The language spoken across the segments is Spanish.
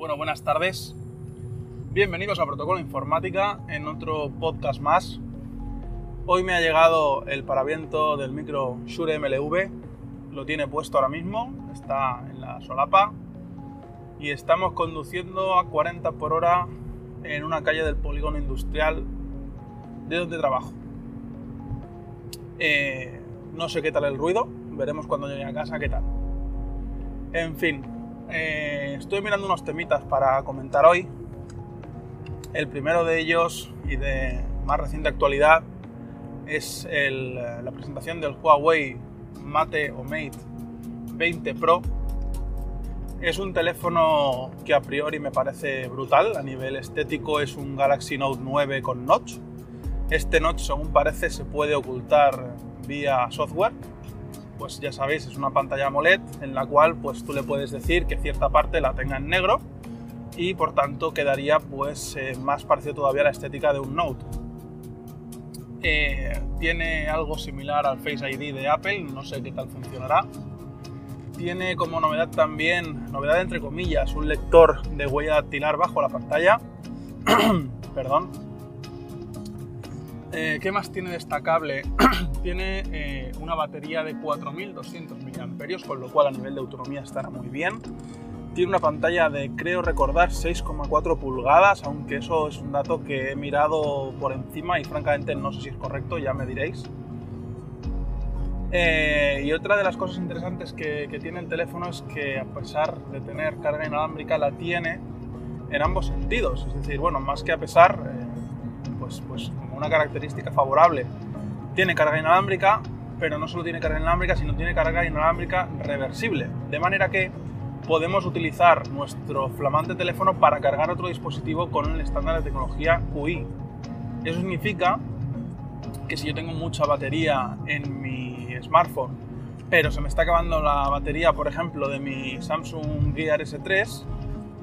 Bueno, buenas tardes. Bienvenidos a Protocolo Informática en otro podcast más. Hoy me ha llegado el paraviento del micro Shure MLV. Lo tiene puesto ahora mismo, está en la solapa y estamos conduciendo a 40 por hora en una calle del polígono industrial de donde trabajo. Eh, no sé qué tal el ruido, veremos cuando llegue a casa qué tal. En fin, eh, estoy mirando unos temitas para comentar hoy. El primero de ellos y de más reciente actualidad es la presentación del Huawei Mate o Mate 20 Pro. Es un teléfono que a priori me parece brutal. A nivel estético es un Galaxy Note 9 con notch. Este notch, según parece, se puede ocultar vía software pues ya sabéis, es una pantalla AMOLED en la cual pues tú le puedes decir que cierta parte la tenga en negro y por tanto quedaría pues eh, más parecido todavía a la estética de un Note. Eh, tiene algo similar al Face ID de Apple, no sé qué tal funcionará. Tiene como novedad también, novedad entre comillas, un lector de huella dactilar bajo la pantalla. Perdón, eh, ¿Qué más tiene destacable? tiene eh, una batería de 4200 mAh, con lo cual a nivel de autonomía estará muy bien. Tiene una pantalla de, creo recordar, 6,4 pulgadas, aunque eso es un dato que he mirado por encima y francamente no sé si es correcto, ya me diréis. Eh, y otra de las cosas interesantes que, que, tiene el teléfono es que a pesar de tener carga inalámbrica, la tiene en ambos sentidos. Es decir, bueno, más que a pesar, pues, pues una característica favorable. Tiene carga inalámbrica, pero no solo tiene carga inalámbrica, sino tiene carga inalámbrica reversible. De manera que podemos utilizar nuestro flamante teléfono para cargar otro dispositivo con el estándar de tecnología QI. Eso significa que si yo tengo mucha batería en mi smartphone, pero se me está acabando la batería, por ejemplo, de mi Samsung Gear S3,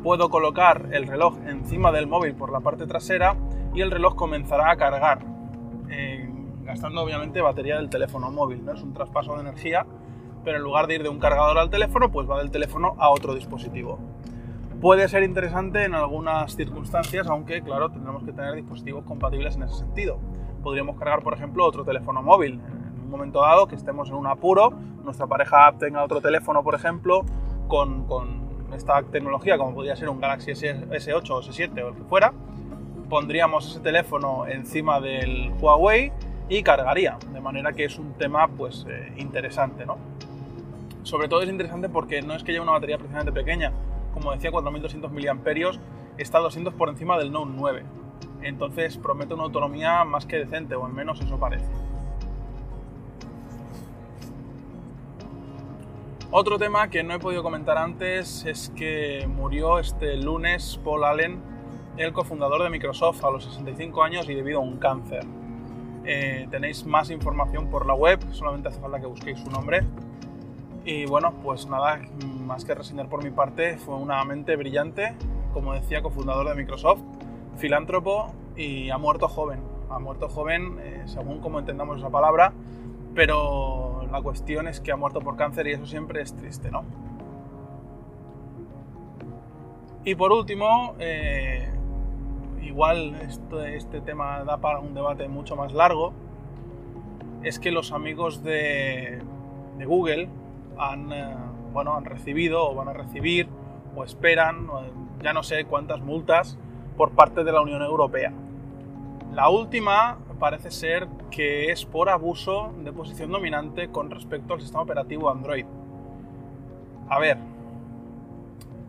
puedo colocar el reloj encima del móvil por la parte trasera y el reloj comenzará a cargar, eh, gastando obviamente batería del teléfono móvil. ¿no? Es un traspaso de energía, pero en lugar de ir de un cargador al teléfono, pues va del teléfono a otro dispositivo. Puede ser interesante en algunas circunstancias, aunque claro, tendremos que tener dispositivos compatibles en ese sentido. Podríamos cargar, por ejemplo, otro teléfono móvil. En un momento dado que estemos en un apuro, nuestra pareja tenga otro teléfono, por ejemplo, con, con esta tecnología, como podría ser un Galaxy S8 o S7 o el que fuera, pondríamos ese teléfono encima del Huawei y cargaría, de manera que es un tema pues eh, interesante, ¿no? Sobre todo es interesante porque no es que lleve una batería precisamente pequeña, como decía 4200 mAh, está 200 por encima del Note 9. Entonces promete una autonomía más que decente, o al menos eso parece. Otro tema que no he podido comentar antes es que murió este lunes Paul Allen, el cofundador de Microsoft a los 65 años y debido a un cáncer. Eh, tenéis más información por la web, solamente hace falta que busquéis su nombre. Y bueno, pues nada, más que reseñar por mi parte, fue una mente brillante, como decía, cofundador de Microsoft, filántropo y ha muerto joven. Ha muerto joven, eh, según como entendamos esa palabra, pero la cuestión es que ha muerto por cáncer y eso siempre es triste, ¿no? Y por último, eh, igual este, tema da para un debate mucho más largo, es que los amigos de, Google han, eh, bueno, han recibido o van a recibir o esperan, ya no sé cuántas multas por parte de la Unión Europea. La última parece ser que es por abuso de posición dominante con respecto al sistema operativo Android. A ver,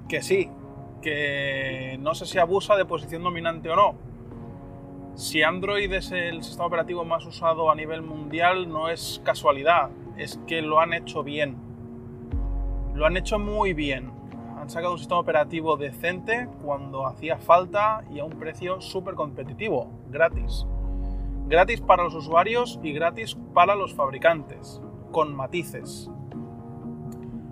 que sí, que no sé si abusa de posición dominante o no. Si Android es el sistema operativo más usado a nivel mundial, no es casualidad, es que lo han hecho bien. Lo han hecho muy bien. Han sacado un sistema operativo decente cuando hacía falta y a un precio súper competitivo, gratis. Gratis para los usuarios y gratis para los fabricantes, con matices.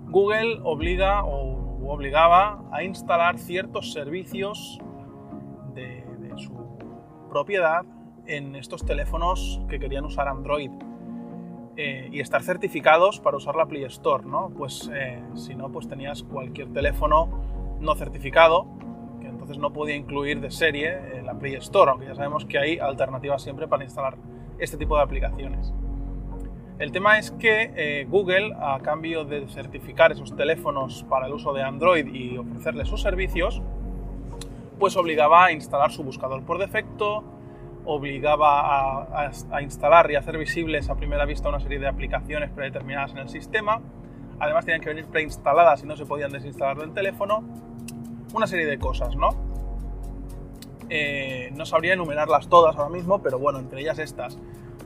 Google obliga o obligaba a instalar ciertos servicios de, su propiedad en estos teléfonos que querían usar Android eh, y estar certificados para usar la Play Store, ¿no? Pues eh, si no, pues tenías cualquier teléfono no certificado entonces no podía incluir de serie la Play Store, aunque ya sabemos que hay alternativas siempre para instalar este tipo de aplicaciones. El tema es que eh, Google, a cambio de certificar esos teléfonos para el uso de Android y ofrecerles sus servicios, pues obligaba a instalar su buscador por defecto, obligaba a, instalar y hacer visibles a primera vista una serie de aplicaciones predeterminadas en el sistema. Además tenían que venir preinstaladas y no se podían desinstalar del teléfono. Una serie de cosas, ¿no? Eh, no sabría enumerarlas todas ahora mismo, pero bueno, entre ellas estas.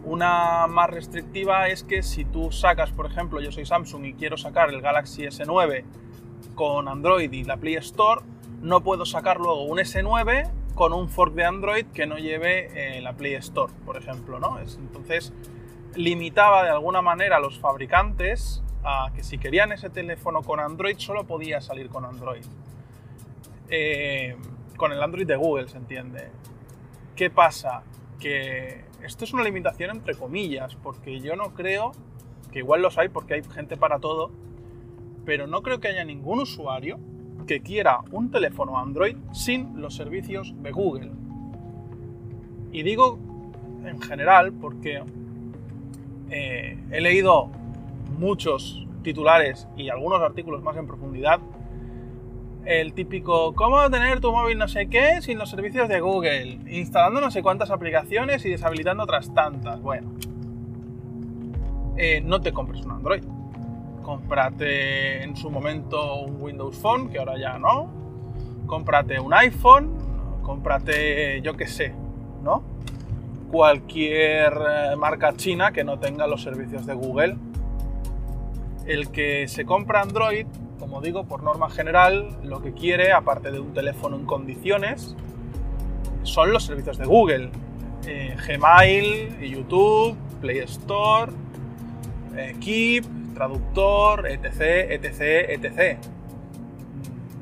Una más restrictiva es que si tú sacas, por ejemplo, yo soy Samsung y quiero sacar el Galaxy S9 con Android y la Play Store, no puedo sacar luego un S9 con un fork de Android que no lleve eh, la Play Store, por ejemplo, ¿no? entonces limitaba de alguna manera a los fabricantes a que si querían ese teléfono con Android solo podía salir con Android. Eh, con el Android de Google, se entiende. ¿Qué pasa? Que esto es una limitación entre comillas, porque yo no creo, que igual los hay porque hay gente para todo, pero no creo que haya ningún usuario que quiera un teléfono Android sin los servicios de Google. Y digo en general porque eh, he leído muchos titulares y algunos artículos más en profundidad. El típico, ¿cómo tener tu móvil no sé qué sin los servicios de Google? Instalando no sé cuántas aplicaciones y deshabilitando otras tantas. Bueno, eh, no te compres un Android cómprate en su momento un Windows Phone, que ahora ya no, cómprate un iPhone, cómprate, yo qué sé, ¿no? Cualquier eh, marca china que no tenga los servicios de Google. El que se compra Android, como digo, por norma general, lo que quiere, aparte de un teléfono en condiciones, son los servicios de Google. Eh, Gmail, YouTube, Play Store, Keep, traductor, etc, etc, etc.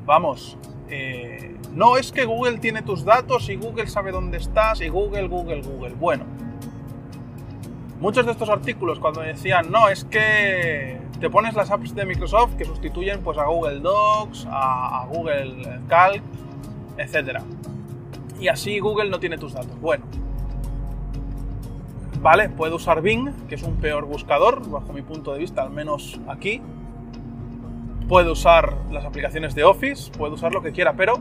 Vamos, eh, no es que Google tiene tus datos y Google sabe dónde estás y Google, Google, Google. Bueno, muchos de estos artículos cuando decían, no, es que te pones las apps de Microsoft que sustituyen pues a Google Docs, a, Google Calc, etc. Y así Google no tiene tus datos. Bueno, Vale, puede usar Bing, que es un peor buscador, bajo mi punto de vista, al menos aquí. Puede usar las aplicaciones de Office, puede usar lo que quiera, pero,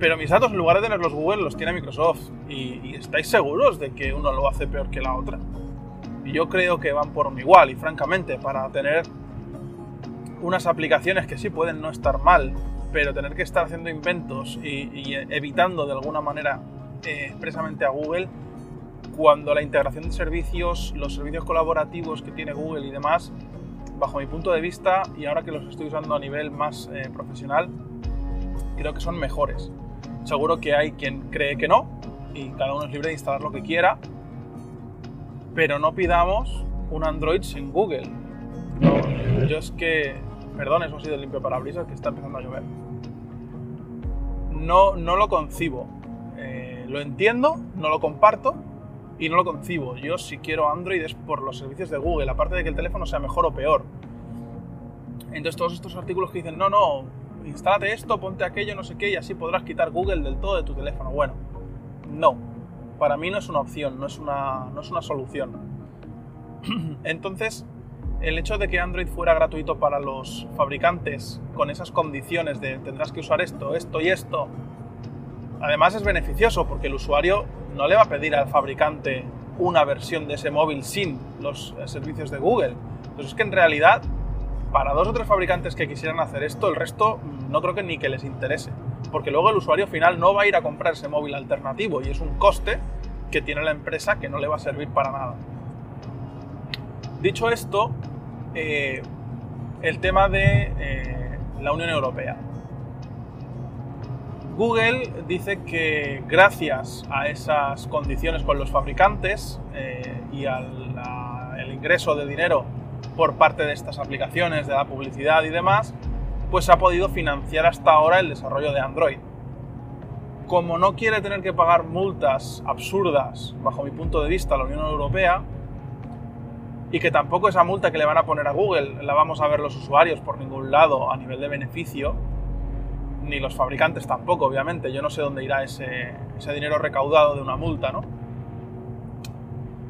pero mis datos en lugar de tenerlos Google los tiene Microsoft. Y, estáis seguros de que uno lo hace peor que la otra. Y yo creo que van por igual, y francamente, para tener unas aplicaciones que sí pueden no estar mal, pero tener que estar haciendo inventos y, evitando de alguna manera eh, expresamente a Google, cuando la integración de servicios, los servicios colaborativos que tiene Google y demás, bajo mi punto de vista, y ahora que los estoy usando a nivel más eh, profesional, creo que son mejores. Seguro que hay quien cree que no, y cada uno es libre de instalar lo que quiera, pero no pidamos un Android sin Google. yo es que, perdón, eso ha sido limpio parabrisas que está empezando a llover. No, no lo concibo. Eh, lo entiendo, no lo comparto, y no lo concibo. Yo si quiero Android es por los servicios de Google, aparte de que el teléfono sea mejor o peor. Entonces todos estos artículos que dicen, no, no, instálate esto, ponte aquello, no sé qué, y así podrás quitar Google del todo de tu teléfono. Bueno, no. Para mí no es una opción, no es una, no es una solución. Entonces, el hecho de que Android fuera gratuito para los fabricantes con esas condiciones de tendrás que usar esto, esto y esto, además es beneficioso porque el usuario no le va a pedir al fabricante una versión de ese móvil sin los eh, servicios de Google. Entonces es que en realidad, para dos o tres fabricantes que quisieran hacer esto, el resto no creo que ni que les interese. Porque luego el usuario final no va a ir a comprar ese móvil alternativo y es un coste que tiene la empresa que no le va a servir para nada. Dicho esto, eh, el tema de eh, la Unión Europea. Google dice que gracias a esas condiciones con los fabricantes eh, y al ingreso de dinero por parte de estas aplicaciones, de la publicidad y demás, pues ha podido financiar hasta ahora el desarrollo de Android. Como no quiere tener que pagar multas absurdas, bajo mi punto de vista, la Unión Europea, y que tampoco esa multa que le van a poner a Google la vamos a ver los usuarios por ningún lado a nivel de beneficio, ni los fabricantes tampoco, obviamente. Yo no sé dónde irá ese, ese dinero recaudado de una multa, ¿no?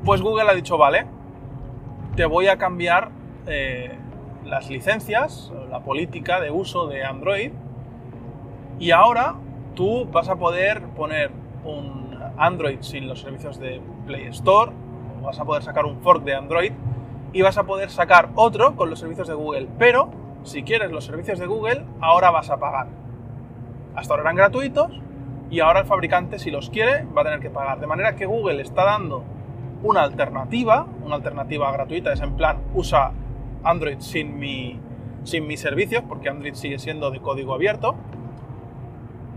Pues Google ha dicho, vale, te voy a cambiar eh, las licencias, la política de uso de Android, y ahora tú vas a poder poner un Android sin los servicios de Play Store, vas a poder sacar un fork de Android, y vas a poder sacar otro con los servicios de Google, pero si quieres los servicios de Google, ahora vas a pagar. Hasta ahora eran gratuitos y ahora el fabricante, si los quiere, va a tener que pagar. De manera que Google está dando una alternativa, una alternativa gratuita, es en plan, usa Android sin, mi, sin mis servicios, porque Android sigue siendo de código abierto,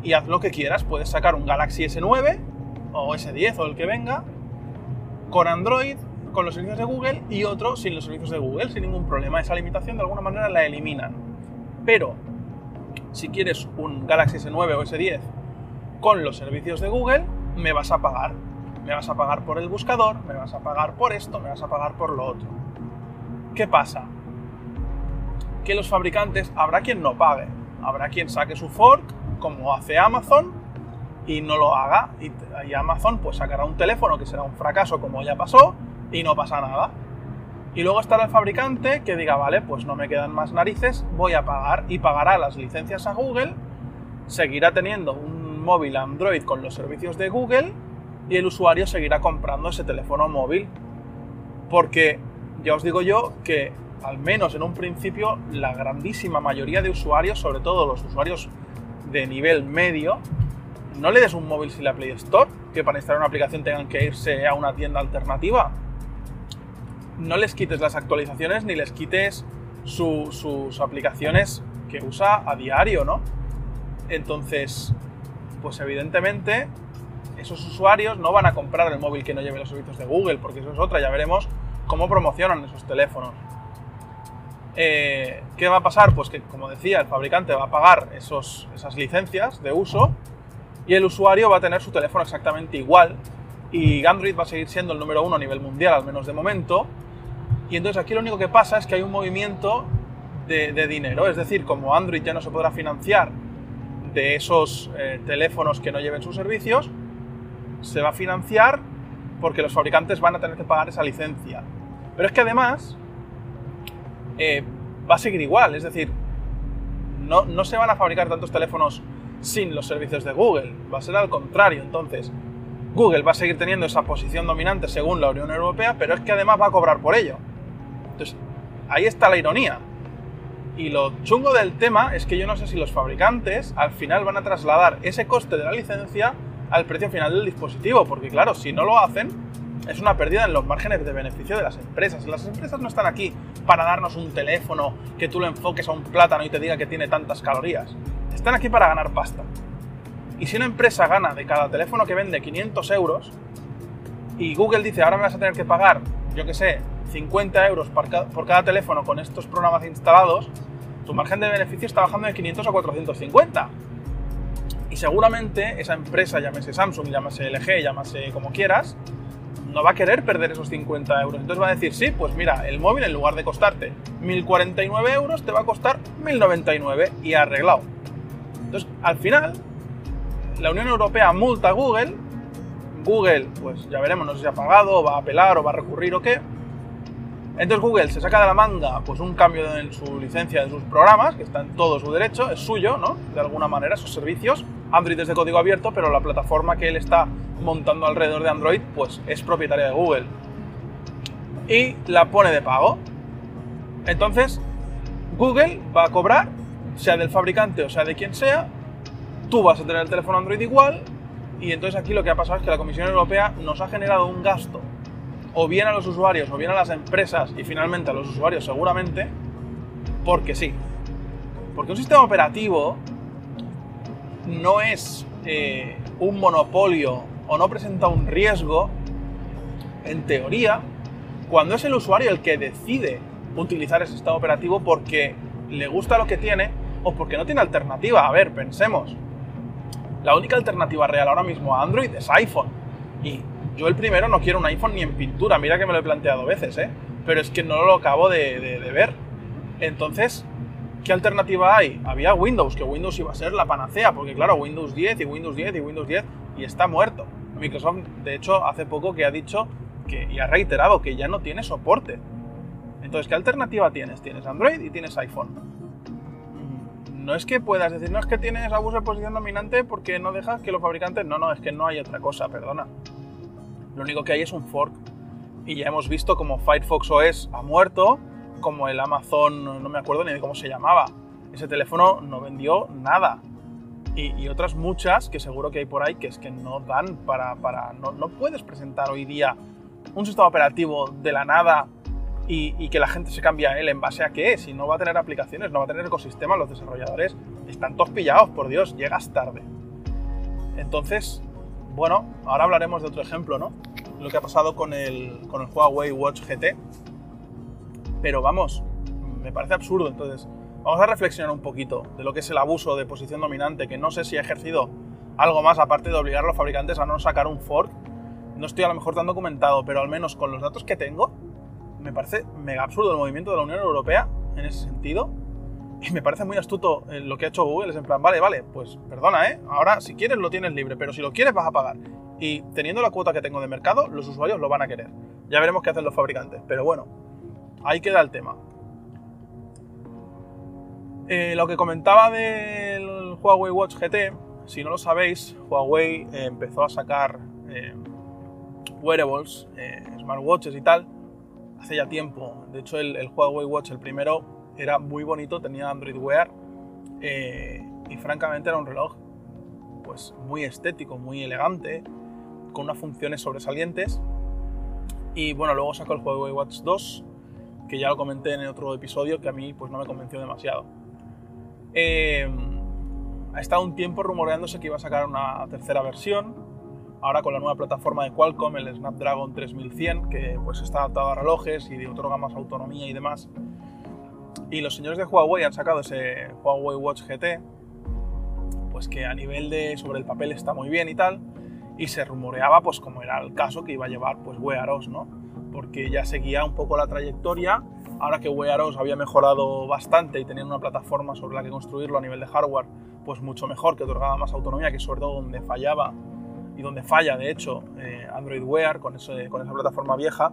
y haz lo que quieras, puedes sacar un Galaxy S9 o S10 o el que venga, con Android, con los servicios de Google, y otro sin los servicios de Google, sin ningún problema. Esa limitación de alguna manera la eliminan. Pero, si quieres un Galaxy S9 o S10 con los servicios de Google, me vas a pagar me vas a pagar por el buscador, me vas a pagar por esto, me vas a pagar por lo otro. ¿Qué pasa? Que los fabricantes, habrá quien no pague, habrá quien saque su fork, como hace Amazon, y no lo haga, y, Amazon pues sacará un teléfono que será un fracaso como ya pasó, y no pasa nada. Y luego estará el fabricante que diga, vale, pues no me quedan más narices, voy a pagar y pagará las licencias a Google, seguirá teniendo un móvil Android con los servicios de Google y el usuario seguirá comprando ese teléfono móvil. Porque ya os digo yo que al menos en un principio la grandísima mayoría de usuarios, sobre todo los usuarios de nivel medio, no le des un móvil sin la Play Store, que para instalar una aplicación tengan que irse a una tienda alternativa. No les quites las actualizaciones ni les quites sus aplicaciones que usa a diario, ¿no? Entonces, pues evidentemente esos usuarios no van a comprar el móvil que no lleve los servicios de Google, porque eso es otra, ya veremos cómo promocionan esos teléfonos. Eh, ¿Qué va a pasar? Pues que, como decía, el fabricante va a pagar esos, esas licencias de uso y el usuario va a tener su teléfono exactamente igual y Android va a seguir siendo el número uno a nivel mundial, al menos de momento. Y entonces aquí lo único que pasa es que hay un movimiento de, dinero, es decir, como Android ya no se podrá financiar de esos eh, teléfonos que no lleven sus servicios, se va a financiar porque los fabricantes van a tener que pagar esa licencia. Pero es que además eh, va a seguir igual, es decir, no, no se van a fabricar tantos teléfonos sin los servicios de Google, va a ser al contrario. Entonces, Google va a seguir teniendo esa posición dominante según la Unión Europea, pero es que además va a cobrar por ello. Entonces, ahí está la ironía. Y lo chungo del tema es que yo no sé si los fabricantes al final van a trasladar ese coste de la licencia al precio final del dispositivo, porque claro, si no lo hacen, es una pérdida en los márgenes de beneficio de las empresas. Las empresas no están aquí para darnos un teléfono que tú lo enfoques a un plátano y te diga que tiene tantas calorías. Están aquí para ganar pasta. Y si una empresa gana de cada teléfono que vende 500 euros y Google dice ahora me vas a tener que pagar, yo que sé, 50 euros por cada, por cada teléfono con estos programas instalados, tu margen de beneficio está bajando de 500 a 450. Y seguramente esa empresa, llámese Samsung, llámese LG, llámese como quieras, no va a querer perder esos 50 euros. Entonces va a decir, sí, pues mira, el móvil en lugar de costarte 1049 euros, te va a costar 1099 y arreglado. Entonces, al final, la Unión Europea multa a Google. Google, pues ya veremos, no sé si ha pagado, va a apelar o va a recurrir o qué. Entonces Google se saca de la manga pues un cambio en su licencia de sus programas, que está en todo su derecho, es suyo, ¿no? De alguna manera, sus servicios. Android es de código abierto, pero la plataforma que él está montando alrededor de Android, pues es propietaria de Google. Y la pone de pago. Entonces, Google va a cobrar, sea del fabricante o sea de quien sea, tú vas a tener el teléfono Android igual, y entonces aquí lo que ha pasado es que la Comisión Europea nos ha generado un gasto o bien a los usuarios o bien a las empresas y finalmente a los usuarios seguramente, porque sí. Porque un sistema operativo no es eh, un monopolio o no presenta un riesgo, en teoría, cuando es el usuario el que decide utilizar ese sistema operativo porque le gusta lo que tiene o porque no tiene alternativa. A ver, pensemos. La única alternativa real ahora mismo a Android es iPhone. Y yo el primero no quiero un iPhone ni en pintura, mira que me lo he planteado veces, ¿eh? Pero es que no lo acabo de, ver. Entonces, ¿Qué alternativa hay? Había Windows, que Windows iba a ser la panacea, porque claro, Windows 10 y Windows 10 y Windows 10 y está muerto. Microsoft, de hecho, hace poco que ha dicho que, y ha reiterado que ya no tiene soporte. Entonces, ¿qué alternativa tienes? Tienes Android y tienes iPhone. No es que puedas decir, no es que tienes abuso de posición dominante porque no dejas que los fabricantes... No, no, es que no hay otra cosa, perdona. Lo único que hay es un fork. Y ya hemos visto como Firefox OS ha muerto, como el Amazon, no me acuerdo ni de cómo se llamaba. Ese teléfono no vendió nada. Y, otras muchas que seguro que hay por ahí que es que no dan para... para no, no puedes presentar hoy día un sistema operativo de la nada y, que la gente se cambie a él en base a qué, si no va a tener aplicaciones, no va a tener ecosistema, los desarrolladores están todos pillados, por Dios, llegas tarde. Entonces, bueno, ahora hablaremos de otro ejemplo, ¿no? Lo que ha pasado con el, con el Huawei Watch GT. Pero vamos, me parece absurdo, entonces vamos a reflexionar un poquito de lo que es el abuso de posición dominante, que no sé si ha ejercido algo más aparte de obligar a los fabricantes a no sacar un fork. No estoy a lo mejor tan documentado, pero al menos con los datos que tengo, me parece mega absurdo el movimiento de la Unión Europea en ese sentido. Y me parece muy astuto eh, lo que ha hecho Google. Es en plan, vale, vale, pues perdona, ¿eh? Ahora, si quieres, lo tienes libre, pero si lo quieres, vas a pagar. Y teniendo la cuota que tengo de mercado, los usuarios lo van a querer. Ya veremos qué hacen los fabricantes. Pero bueno, ahí queda el tema. Eh, lo que comentaba del Huawei Watch GT, si no lo sabéis, Huawei eh, empezó a sacar wearables, smartwatches y tal, hace ya tiempo. De hecho, el, Huawei Watch, el primero, era muy bonito, tenía Android Wear eh, y francamente era un reloj pues muy estético, muy elegante, con unas funciones sobresalientes. Y bueno, luego sacó el Huawei Watch 2, que ya lo comenté en otro episodio, que a mí pues no me convenció demasiado. Eh, ha estado un tiempo rumoreándose que iba a sacar una tercera versión, ahora con la nueva plataforma de Qualcomm, el Snapdragon 3100, que pues está adaptado a relojes y otorga más autonomía y demás. Y los señores de Huawei han sacado ese Huawei Watch GT, pues que a nivel de sobre el papel está muy bien y tal, y se rumoreaba, pues como era el caso, que iba a llevar pues Wear OS, ¿no? Porque ya seguía un poco la trayectoria, ahora que Wear OS había mejorado bastante y tenía una plataforma sobre la que construirlo a nivel de hardware, pues mucho mejor, que otorgaba más autonomía, que sobre todo donde fallaba y donde falla, de hecho, eh, Android Wear con, con esa plataforma vieja,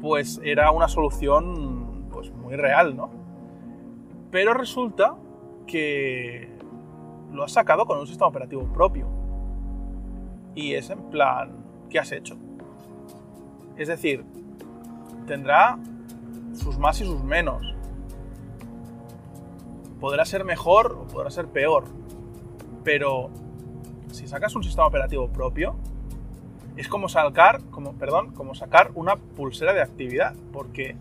pues era una solución pues, muy real, ¿no? Pero resulta que lo has sacado con un sistema operativo propio. Y es en plan, ¿qué has hecho? Es decir, tendrá sus más y sus menos. Podrá ser mejor o podrá ser peor. Pero si sacas un sistema operativo propio, es como sacar, como, perdón, como sacar una pulsera de actividad, porque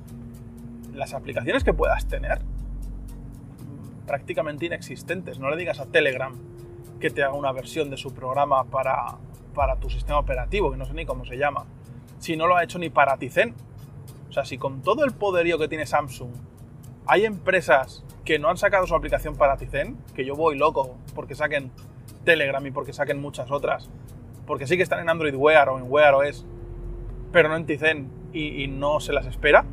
las aplicaciones que puedas tener, prácticamente inexistentes. No le digas a Telegram que te haga una versión de su programa para, para tu sistema operativo, que no sé ni cómo se llama. Si no lo ha hecho ni para Tizen. O sea, si con todo el poderío que tiene Samsung hay empresas que no han sacado su aplicación para Tizen, que yo voy loco porque saquen Telegram y porque saquen muchas otras. Porque sí que están en Android Wear o en Wear OS, pero no en Tizen y, no se las espera.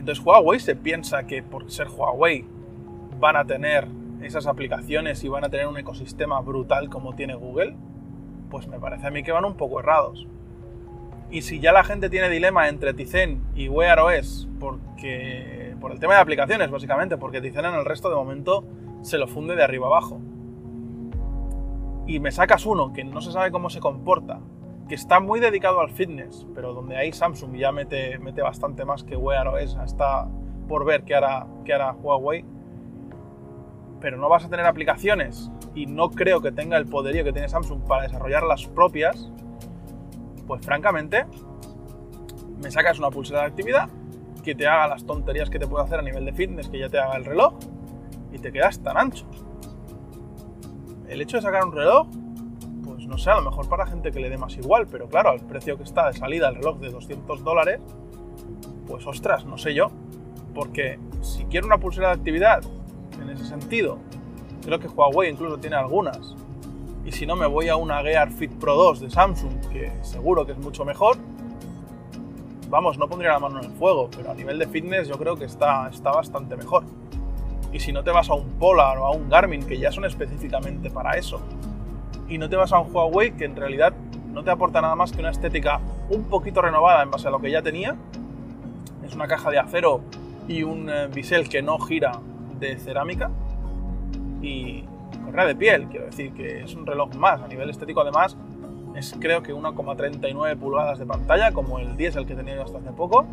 Entonces Huawei se piensa que por ser Huawei van a tener esas aplicaciones y van a tener un ecosistema brutal como tiene Google, pues me parece a mí que van un poco errados. Y si ya la gente tiene dilema entre Tizen y Wear OS, porque, por el tema de aplicaciones básicamente, porque Tizen en el resto de momento se lo funde de arriba abajo. Y me sacas uno que no se sabe cómo se comporta, que está muy dedicado al fitness, pero donde ahí Samsung ya mete, mete bastante más que Wear OS, está por ver qué hará, qué hará Huawei. Pero no vas a tener aplicaciones y no creo que tenga el poderío que tiene Samsung para desarrollar las propias, pues francamente, me sacas una pulsera de actividad que te haga las tonterías que te puede hacer a nivel de fitness, que ya te haga el reloj, y te quedas tan ancho. El hecho de sacar un reloj, sé, a lo mejor para gente que le dé más igual, pero claro, al precio que está de salida el reloj de 200 dólares, pues ostras, no sé yo. Porque si quiero una pulsera de actividad, en ese sentido, creo que Huawei incluso tiene algunas. Y si no, me voy a una Gear Fit Pro 2 de Samsung, que seguro que es mucho mejor. vamos, no pondría la mano en el fuego, pero a nivel de fitness yo creo que está, está bastante mejor. Y si no te vas a un Polar o a un Garmin, que ya son específicamente para eso, y no te vas a un Huawei, que en realidad no te aporta nada más que una estética un poquito renovada en base a lo que ya tenía, es una caja de acero y un eh, bisel que no gira de cerámica, y correa de piel, quiero decir que es un reloj más, a nivel estético además, es creo que 1,39 pulgadas de pantalla, como el el que tenía yo hasta hace poco,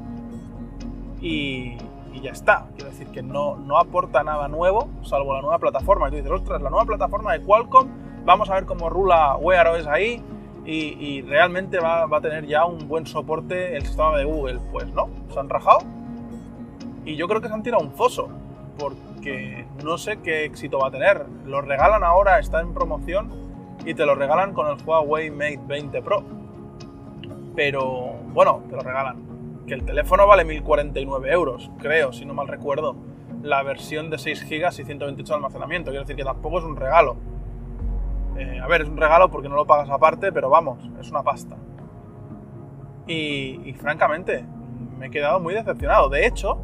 y, y ya está. Quiero decir que no, no aporta nada nuevo, salvo la nueva plataforma. Y tú dices, ostras, la nueva plataforma de Qualcomm, vamos a ver cómo rula Wear OS ahí y, realmente va, va, a tener ya un buen soporte el sistema de Google. Pues no, se han rajado y yo creo que se han tirado un foso, porque no sé qué éxito va a tener. Lo regalan ahora, está en promoción y te lo regalan con el Huawei Mate 20 Pro. Pero bueno, te lo regalan que el teléfono vale 1049 euros, creo, si no mal recuerdo. La versión de 6 GB y 128 de almacenamiento, quiero decir que tampoco es un regalo. Eh, a ver, es un regalo porque no lo pagas aparte, pero vamos, es una pasta. Y, francamente, me he quedado muy decepcionado. De hecho,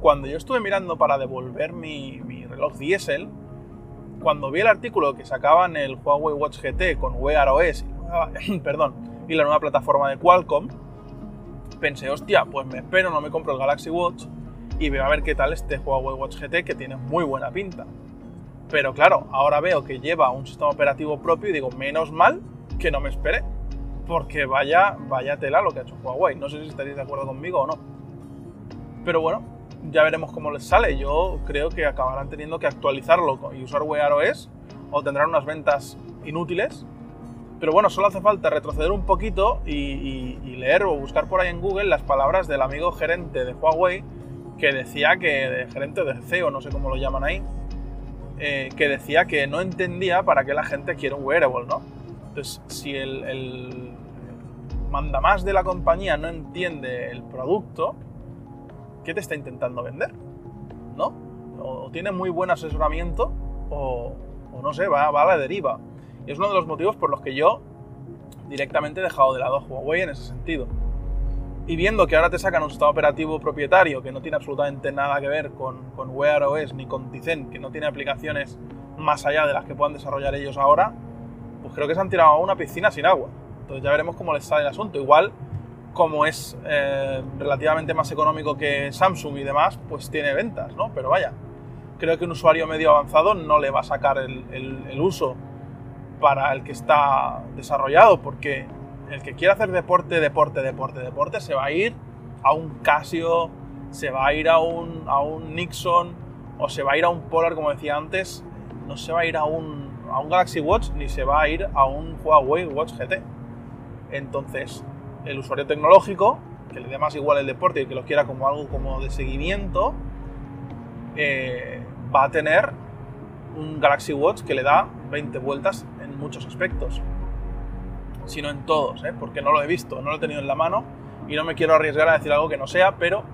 cuando yo estuve mirando para devolver mi, reloj diésel, cuando vi el artículo que sacaban el Huawei Watch GT con Wear OS perdón, y la nueva plataforma de Qualcomm, pensé, hostia, pues me espero, no me compro el Galaxy Watch y veo a ver qué tal este Huawei Watch GT que tiene muy buena pinta. Pero claro, ahora veo que lleva un sistema operativo propio y digo, menos mal que no me esperé. Porque vaya, vaya tela lo que ha hecho Huawei. No sé si estaréis de acuerdo conmigo o no. Pero bueno, ya veremos cómo les sale. Yo creo que acabarán teniendo que actualizarlo y usar Wear OS o tendrán unas ventas inútiles pero bueno, solo hace falta retroceder un poquito y, leer o buscar por ahí en Google las palabras del amigo gerente de Huawei que decía que, de gerente de CEO, no sé cómo lo llaman ahí, eh, que decía que no entendía para qué la gente quiere un wearable, ¿no? Entonces, si el, mandamás de la compañía no entiende el producto, ¿qué te está intentando vender? ¿No? O tiene muy buen asesoramiento o, no sé, va, va a la deriva. Y es uno de los motivos por los que yo directamente he dejado de lado a Huawei en ese sentido. Y viendo que ahora te sacan un sistema operativo propietario que no tiene absolutamente nada que ver con, con Wear OS ni con Tizen, que no tiene aplicaciones más allá de las que puedan desarrollar ellos ahora, pues creo que se han tirado a una piscina sin agua. Entonces ya veremos cómo les sale el asunto. Igual, como es eh, relativamente más económico que Samsung y demás, pues tiene ventas, ¿no? Pero vaya, creo que un usuario medio avanzado no le va a sacar el, el uso para el que está desarrollado, porque el que quiere hacer deporte, deporte, deporte, deporte, se va a ir a un Casio, se va a ir a un, a un Nixon o se va a ir a un Polar, como decía antes, no se va a ir a un, a un Galaxy Watch ni se va a ir a un Huawei Watch GT. Entonces, el usuario tecnológico, que le dé más igual el deporte y que lo quiera como algo como de seguimiento, eh, va a tener un Galaxy Watch que le da 20 vueltas muchos aspectos, sino en todos, ¿eh? porque no lo he visto, no lo he tenido en la mano y no me quiero arriesgar a decir algo que no sea, pero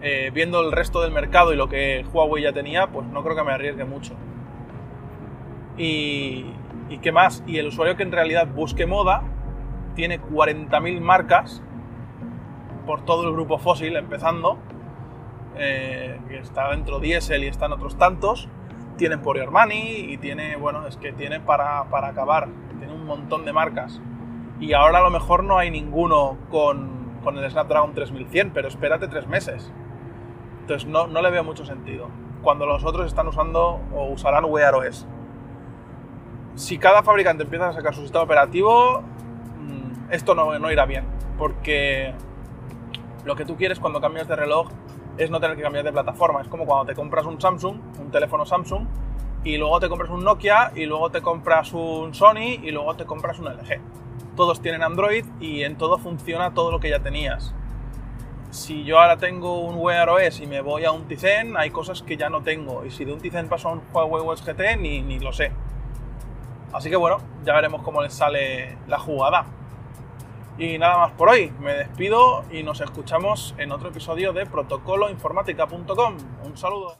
eh, viendo el resto del mercado y lo que Huawei ya tenía, pues no creo que me arriesgue mucho. Y, y qué más, y el usuario que en realidad busque moda tiene 40.000 marcas por todo el grupo fósil, empezando, eh, que está dentro Diesel y están otros tantos, tienen por Armani y tiene, bueno, es que tiene para, para, acabar, tiene un montón de marcas. Y ahora a lo mejor no hay ninguno con, con el Snapdragon 3100, pero espérate tres meses. Entonces no, no, le veo mucho sentido. Cuando los otros están usando o usarán Wear OS. Si cada fabricante empieza a sacar su sistema operativo, mm, esto no, no irá bien. Porque lo que tú quieres cuando cambias de reloj es no tener que cambiar de plataforma. Es como cuando te compras un Samsung, un teléfono Samsung, y luego te compras un Nokia, y luego te compras un Sony, y luego te compras un LG. Todos tienen Android y en todo funciona todo lo que ya tenías. Si yo ahora tengo un Wear OS y me voy a un Tizen, hay cosas que ya no tengo. Y si de un Tizen paso a un Huawei Watch GT, ni, ni lo sé. Así que bueno, ya veremos cómo les sale la jugada. Y nada más por hoy, me despido y nos escuchamos en otro episodio de protocoloinformática.com. Un saludo.